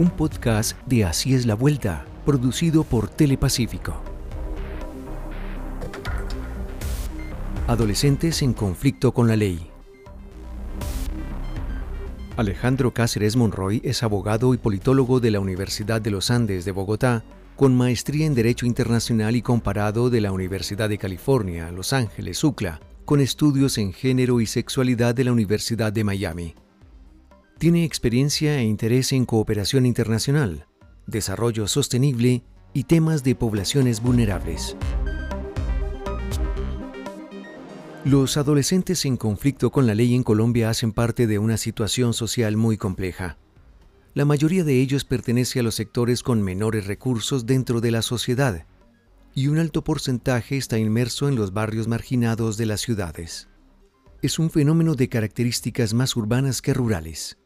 un podcast de Así es la Vuelta, producido por Telepacífico. Adolescentes en conflicto con la ley. Alejandro Cáceres Monroy es abogado y politólogo de la Universidad de los Andes de Bogotá, con maestría en Derecho Internacional y Comparado de la Universidad de California, Los Ángeles, UCLA, con estudios en género y sexualidad de la Universidad de Miami. Tiene experiencia e interés en cooperación internacional, desarrollo sostenible y temas de poblaciones vulnerables. Los adolescentes en conflicto con la ley en Colombia hacen parte de una situación social muy compleja. La mayoría de ellos pertenece a los sectores con menores recursos dentro de la sociedad y un alto porcentaje está inmerso en los barrios marginados de las ciudades. Es un fenómeno de características más urbanas que rurales.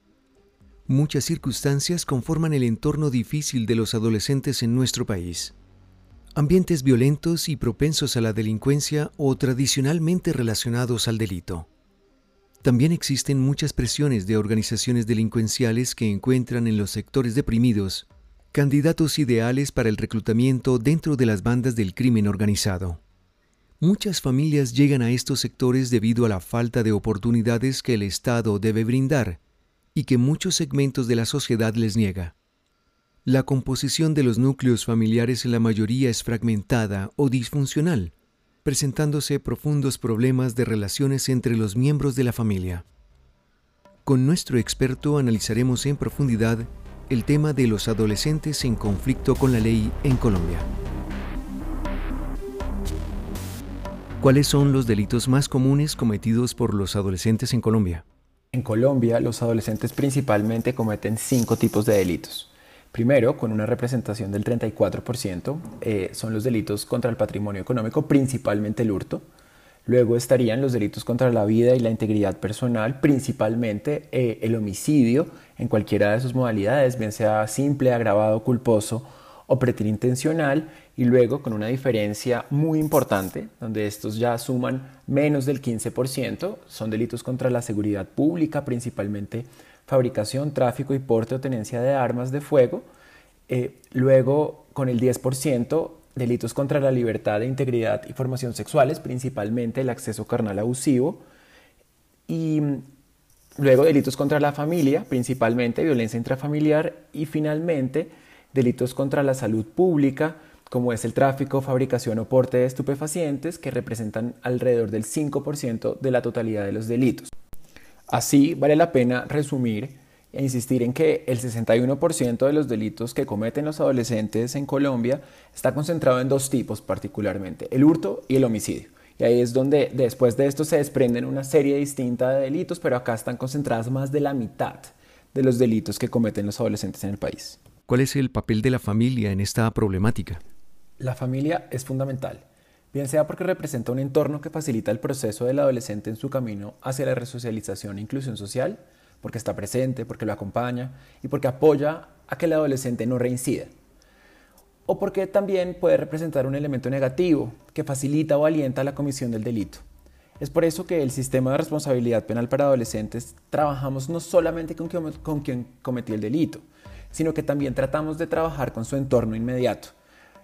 Muchas circunstancias conforman el entorno difícil de los adolescentes en nuestro país. Ambientes violentos y propensos a la delincuencia o tradicionalmente relacionados al delito. También existen muchas presiones de organizaciones delincuenciales que encuentran en los sectores deprimidos candidatos ideales para el reclutamiento dentro de las bandas del crimen organizado. Muchas familias llegan a estos sectores debido a la falta de oportunidades que el Estado debe brindar y que muchos segmentos de la sociedad les niega. La composición de los núcleos familiares en la mayoría es fragmentada o disfuncional, presentándose profundos problemas de relaciones entre los miembros de la familia. Con nuestro experto analizaremos en profundidad el tema de los adolescentes en conflicto con la ley en Colombia. ¿Cuáles son los delitos más comunes cometidos por los adolescentes en Colombia? En Colombia, los adolescentes principalmente cometen cinco tipos de delitos. Primero, con una representación del 34%, eh, son los delitos contra el patrimonio económico, principalmente el hurto. Luego estarían los delitos contra la vida y la integridad personal, principalmente eh, el homicidio en cualquiera de sus modalidades, bien sea simple, agravado, culposo o preterintencional y luego con una diferencia muy importante, donde estos ya suman menos del 15%, son delitos contra la seguridad pública, principalmente fabricación, tráfico y porte o tenencia de armas de fuego. Eh, luego, con el 10%, delitos contra la libertad e integridad y formación sexuales, principalmente el acceso carnal abusivo. Y luego delitos contra la familia, principalmente violencia intrafamiliar. Y finalmente, delitos contra la salud pública, como es el tráfico, fabricación o porte de estupefacientes, que representan alrededor del 5% de la totalidad de los delitos. Así, vale la pena resumir e insistir en que el 61% de los delitos que cometen los adolescentes en Colombia está concentrado en dos tipos particularmente, el hurto y el homicidio. Y ahí es donde después de esto se desprenden una serie distinta de delitos, pero acá están concentradas más de la mitad de los delitos que cometen los adolescentes en el país. ¿Cuál es el papel de la familia en esta problemática? La familia es fundamental, bien sea porque representa un entorno que facilita el proceso del adolescente en su camino hacia la resocialización e inclusión social, porque está presente, porque lo acompaña y porque apoya a que el adolescente no reincida. O porque también puede representar un elemento negativo que facilita o alienta la comisión del delito. Es por eso que el sistema de responsabilidad penal para adolescentes trabajamos no solamente con quien cometió el delito, sino que también tratamos de trabajar con su entorno inmediato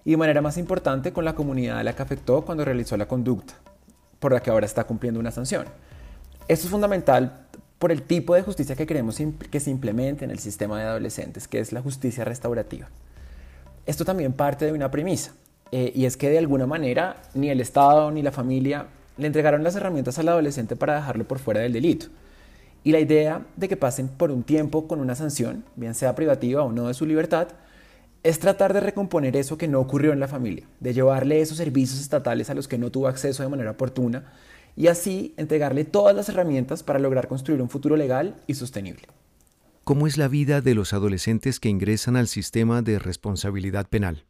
y de manera más importante con la comunidad a la que afectó cuando realizó la conducta, por la que ahora está cumpliendo una sanción. Esto es fundamental por el tipo de justicia que queremos que se implemente en el sistema de adolescentes, que es la justicia restaurativa. Esto también parte de una premisa, eh, y es que de alguna manera ni el Estado ni la familia le entregaron las herramientas al adolescente para dejarlo por fuera del delito. Y la idea de que pasen por un tiempo con una sanción, bien sea privativa o no de su libertad, es tratar de recomponer eso que no ocurrió en la familia, de llevarle esos servicios estatales a los que no tuvo acceso de manera oportuna y así entregarle todas las herramientas para lograr construir un futuro legal y sostenible. ¿Cómo es la vida de los adolescentes que ingresan al sistema de responsabilidad penal?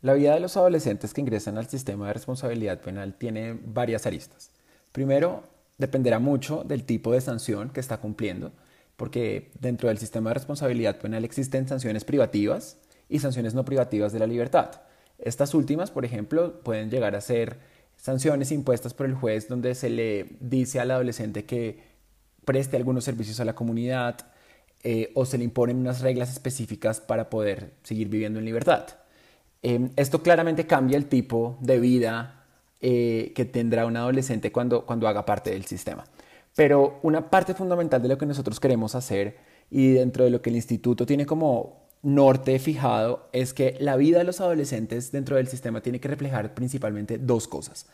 La vida de los adolescentes que ingresan al sistema de responsabilidad penal tiene varias aristas. Primero, dependerá mucho del tipo de sanción que está cumpliendo, porque dentro del sistema de responsabilidad penal existen sanciones privativas y sanciones no privativas de la libertad. Estas últimas, por ejemplo, pueden llegar a ser sanciones impuestas por el juez donde se le dice al adolescente que preste algunos servicios a la comunidad, eh, o se le imponen unas reglas específicas para poder seguir viviendo en libertad. Em, esto claramente cambia el tipo de vida eh, que tendrá un adolescente cuando, cuando haga parte del sistema. Pero una parte fundamental de lo que nosotros queremos hacer y dentro de lo que el instituto tiene como norte fijado es que la vida de los adolescentes dentro del sistema tiene que reflejar principalmente dos cosas.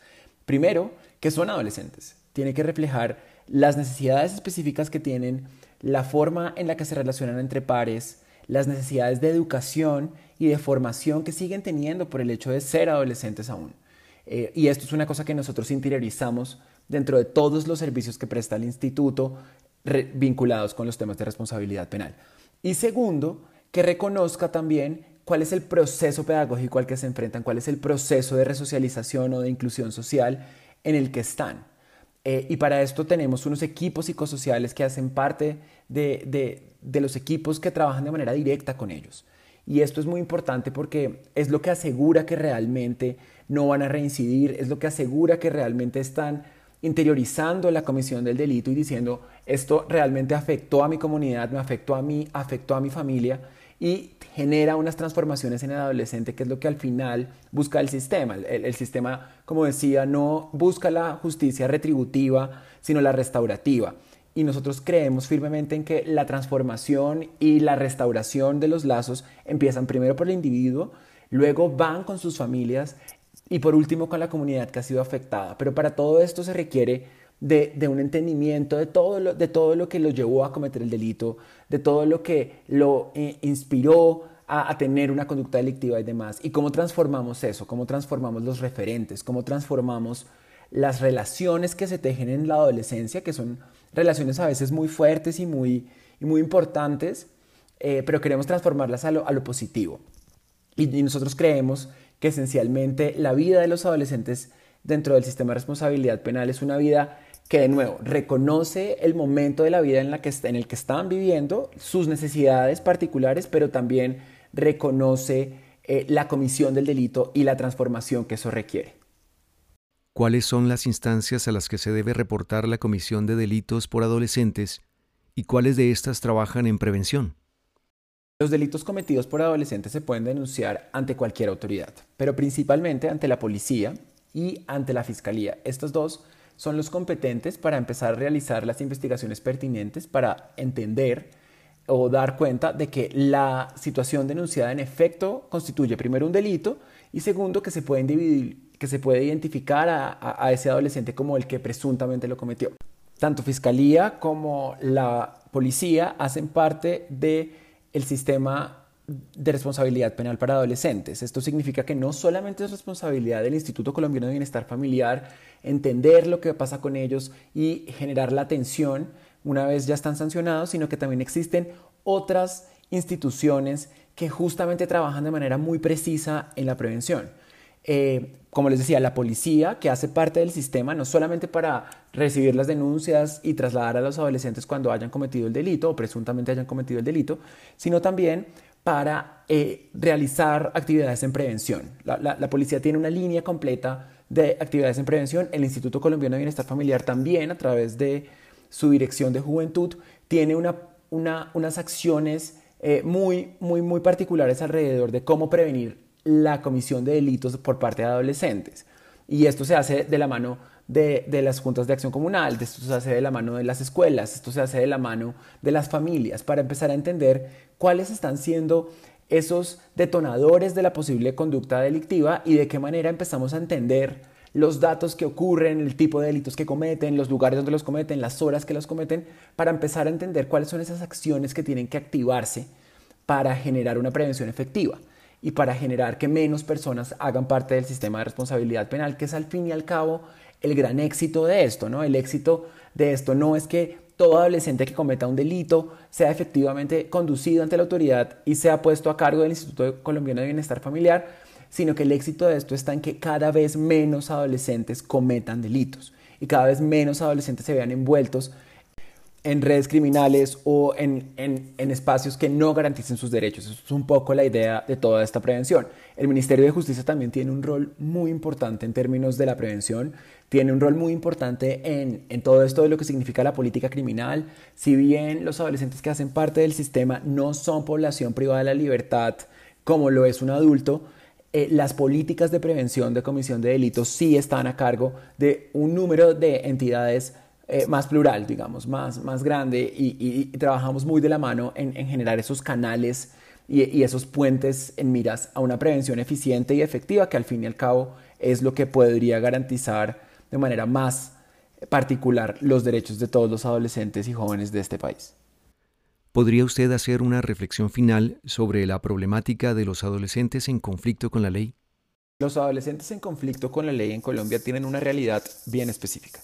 Primero, que son adolescentes. Tiene que reflejar las necesidades específicas que tienen, la forma en la que se relacionan entre pares, las necesidades de educación y de formación que siguen teniendo por el hecho de ser adolescentes aún. Eh, y esto es una cosa que nosotros interiorizamos dentro de todos los servicios que presta el instituto vinculados con los temas de responsabilidad penal. Y segundo, que reconozca también cuál es el proceso pedagógico al que se enfrentan, cuál es el proceso de resocialización o de inclusión social en el que están. Eh, y para esto tenemos unos equipos psicosociales que hacen parte de, de los equipos que trabajan de manera directa con ellos. Y esto es muy importante porque es lo que asegura que realmente no van a reincidir, es lo que asegura que realmente están interiorizando la comisión del delito y diciendo, esto realmente afectó a mi comunidad, me afectó a mí, afectó a mi familia y genera unas transformaciones en el adolescente, que es lo que al final busca el sistema. El, sistema, como decía, no busca la justicia retributiva, sino la restaurativa. Y nosotros creemos firmemente en que la transformación y la restauración de los lazos empiezan primero por el individuo, luego van con sus familias y por último con la comunidad que ha sido afectada. Pero para todo esto se requiere de, un entendimiento de todo, lo, de todo lo que lo llevó a cometer el delito, de todo lo que lo eh, inspiró a, a, tener una conducta delictiva y demás. Y cómo transformamos eso, cómo transformamos los referentes, cómo transformamos las relaciones que se tejen en la adolescencia, que son relaciones a veces muy fuertes y muy, y muy importantes, eh, pero queremos transformarlas a lo, a lo positivo. Y, y nosotros creemos que esencialmente la vida de los adolescentes dentro del sistema de responsabilidad penal es una vida que de nuevo reconoce el momento de la vida en, la que, en el que están viviendo, sus necesidades particulares, pero también reconoce eh, la comisión del delito y la transformación que eso requiere. ¿Cuáles son las instancias a las que se debe reportar la comisión de delitos por adolescentes y cuáles de estas trabajan en prevención? Los delitos cometidos por adolescentes se pueden denunciar ante cualquier autoridad, pero principalmente ante la policía y ante la fiscalía. Estos dos son los competentes para empezar a realizar las investigaciones pertinentes para entender o dar cuenta de que la situación denunciada en efecto constituye primero un delito y segundo que se puede, que se puede identificar a, a ese adolescente como el que presuntamente lo cometió. Tanto fiscalía como la policía hacen parte de el sistema de responsabilidad penal para adolescentes. Esto significa que no solamente es responsabilidad del Instituto Colombiano de Bienestar Familiar entender lo que pasa con ellos y generar la atención una vez ya están sancionados, sino que también existen otras instituciones que justamente trabajan de manera muy precisa en la prevención. Eh, como les decía, la policía que hace parte del sistema no solamente para recibir las denuncias y trasladar a los adolescentes cuando hayan cometido el delito o presuntamente hayan cometido el delito, sino también para eh, realizar actividades en prevención. La, policía tiene una línea completa de actividades en prevención. El Instituto Colombiano de Bienestar Familiar también, a través de su dirección de juventud, tiene unas acciones eh, muy, muy, muy particulares alrededor de cómo prevenir la comisión de delitos por parte de adolescentes. Y esto se hace de la mano de, las juntas de acción comunal, esto se hace de la mano de las escuelas, esto se hace de la mano de las familias, para empezar a entender cuáles están siendo esos detonadores de la posible conducta delictiva y de qué manera empezamos a entender los datos que ocurren, el tipo de delitos que cometen, los lugares donde los cometen, las horas que los cometen, para empezar a entender cuáles son esas acciones que tienen que activarse para generar una prevención efectiva y para generar que menos personas hagan parte del sistema de responsabilidad penal, que es al fin y al cabo el gran éxito de esto, ¿no? El éxito de esto no es que todo adolescente que cometa un delito sea efectivamente conducido ante la autoridad y sea puesto a cargo del Instituto Colombiano de Bienestar Familiar, sino que el éxito de esto está en que cada vez menos adolescentes cometan delitos y cada vez menos adolescentes se vean envueltos en redes criminales o en, en, espacios que no garanticen sus derechos. Eso es un poco la idea de toda esta prevención. El Ministerio de Justicia también tiene un rol muy importante en términos de la prevención, tiene un rol muy importante en, en todo esto de lo que significa la política criminal. Si bien los adolescentes que hacen parte del sistema no son población privada de la libertad como lo es un adulto, eh, las políticas de prevención de comisión de delitos sí están a cargo de un número de entidades eh, más plural, digamos, más, más grande y, trabajamos muy de la mano en, generar esos canales y, esos puentes en miras a una prevención eficiente y efectiva que al fin y al cabo es lo que podría garantizar de manera más particular los derechos de todos los adolescentes y jóvenes de este país. ¿Podría usted hacer una reflexión final sobre la problemática de los adolescentes en conflicto con la ley? Los adolescentes en conflicto con la ley en Colombia tienen una realidad bien específica.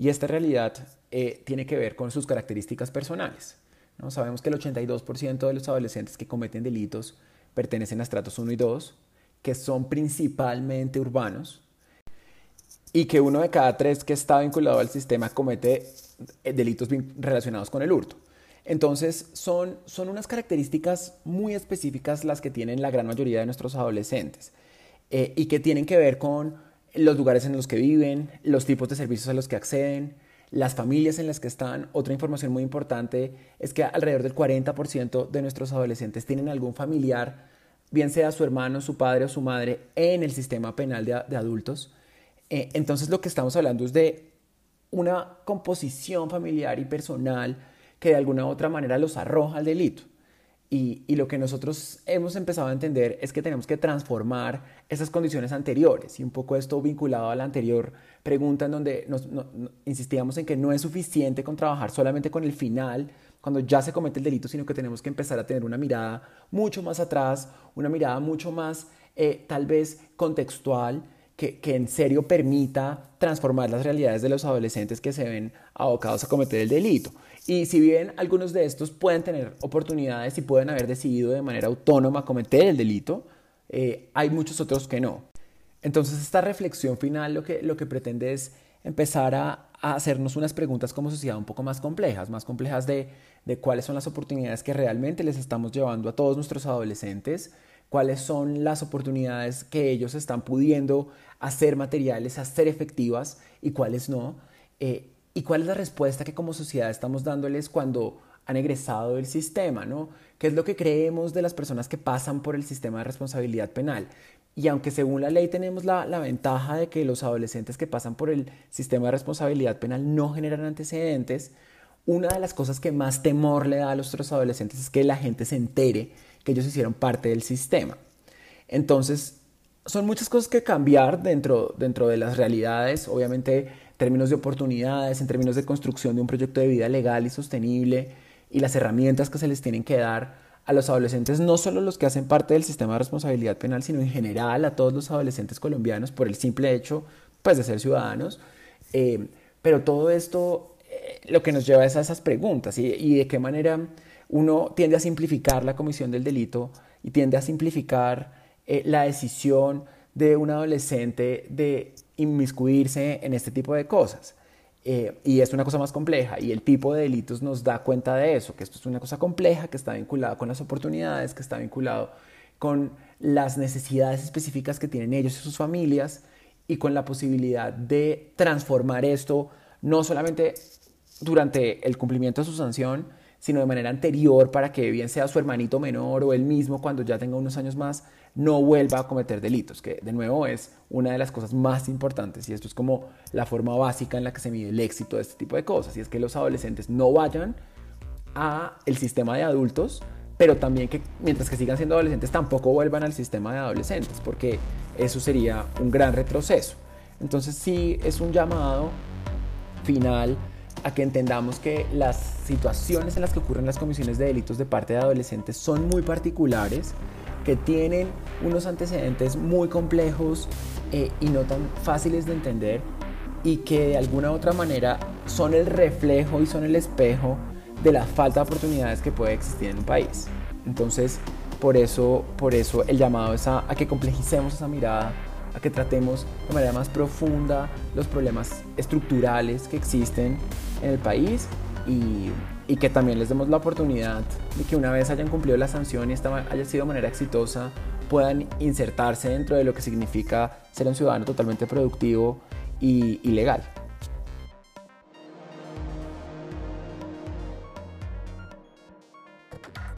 Y esta realidad eh, tiene que ver con sus características personales. ¿no? Sabemos que el 82% de los adolescentes que cometen delitos pertenecen a estratos 1 y 2, que son principalmente urbanos, y que uno de cada tres que está vinculado al sistema comete eh, delitos relacionados con el hurto. Entonces, son, son unas características muy específicas las que tienen la gran mayoría de nuestros adolescentes eh, y que tienen que ver con los lugares en los que viven, los tipos de servicios a los que acceden, las familias en las que están. Otra información muy importante es que alrededor del 40% de nuestros adolescentes tienen algún familiar, bien sea su hermano, su padre o su madre, en el sistema penal de, adultos. Eh, entonces lo que estamos hablando es de una composición familiar y personal que de alguna u otra manera los arroja al delito. Y, lo que nosotros hemos empezado a entender es que tenemos que transformar esas condiciones anteriores y un poco esto vinculado a la anterior pregunta en donde nos, insistíamos en que no es suficiente con trabajar solamente con el final cuando ya se comete el delito, sino que tenemos que empezar a tener una mirada mucho más atrás, una mirada mucho más eh, tal vez contextual que, en serio permita transformar las realidades de los adolescentes que se ven abocados a cometer el delito. Y si bien algunos de estos pueden tener oportunidades y pueden haber decidido de manera autónoma cometer el delito, eh, hay muchos otros que no. Entonces esta reflexión final lo que, lo que pretende es empezar a, hacernos unas preguntas como sociedad un poco más complejas, más complejas de, de cuáles son las oportunidades que realmente les estamos llevando a todos nuestros adolescentes, cuáles son las oportunidades que ellos están pudiendo hacer materiales, hacer efectivas y cuáles no. Eh, ¿Y cuál es la respuesta que como sociedad estamos dándoles cuando han egresado del sistema? ¿no? ¿Qué es lo que creemos de las personas que pasan por el sistema de responsabilidad penal? Y aunque según la ley tenemos la, la, ventaja de que los adolescentes que pasan por el sistema de responsabilidad penal no generan antecedentes, una de las cosas que más temor le da a nuestros adolescentes es que la gente se entere que ellos hicieron parte del sistema. Entonces, son muchas cosas que cambiar dentro, dentro de las realidades. Obviamente términos de oportunidades, en términos de construcción de un proyecto de vida legal y sostenible y las herramientas que se les tienen que dar a los adolescentes, no solo los que hacen parte del sistema de responsabilidad penal, sino en general a todos los adolescentes colombianos por el simple hecho pues, de ser ciudadanos. Eh, pero todo esto eh, lo que nos lleva es a esas preguntas y de qué manera uno tiende a simplificar la comisión del delito y tiende a simplificar eh, la decisión de un adolescente de inmiscuirse en este tipo de cosas. Eh, y es una cosa más compleja y el tipo de delitos nos da cuenta de eso, que esto es una cosa compleja, que está vinculada con las oportunidades, que está vinculado con las necesidades específicas que tienen ellos y sus familias y con la posibilidad de transformar esto no solamente durante el cumplimiento de su sanción, sino de manera anterior para que bien sea su hermanito menor o él mismo cuando ya tenga unos años más, no vuelva a cometer delitos, que de nuevo es una de las cosas más importantes y esto es como la forma básica en la que se mide el éxito de este tipo de cosas y es que los adolescentes no vayan a el sistema de adultos, pero también que mientras que sigan siendo adolescentes tampoco vuelvan al sistema de adolescentes, porque eso sería un gran retroceso. Entonces sí es un llamado final a que entendamos que las situaciones en las que ocurren las comisiones de delitos de parte de adolescentes son muy particulares que tienen unos antecedentes muy complejos eh, y no tan fáciles de entender y que de alguna u otra manera son el reflejo y son el espejo de la falta de oportunidades que puede existir en un país. Entonces, por eso, por eso el llamado es a, a que complejicemos esa mirada, a que tratemos de manera más profunda los problemas estructurales que existen en el país y, que también les demos la oportunidad de que una vez hayan cumplido la sanción y esta haya sido de manera exitosa, puedan insertarse dentro de lo que significa ser un ciudadano totalmente productivo y legal.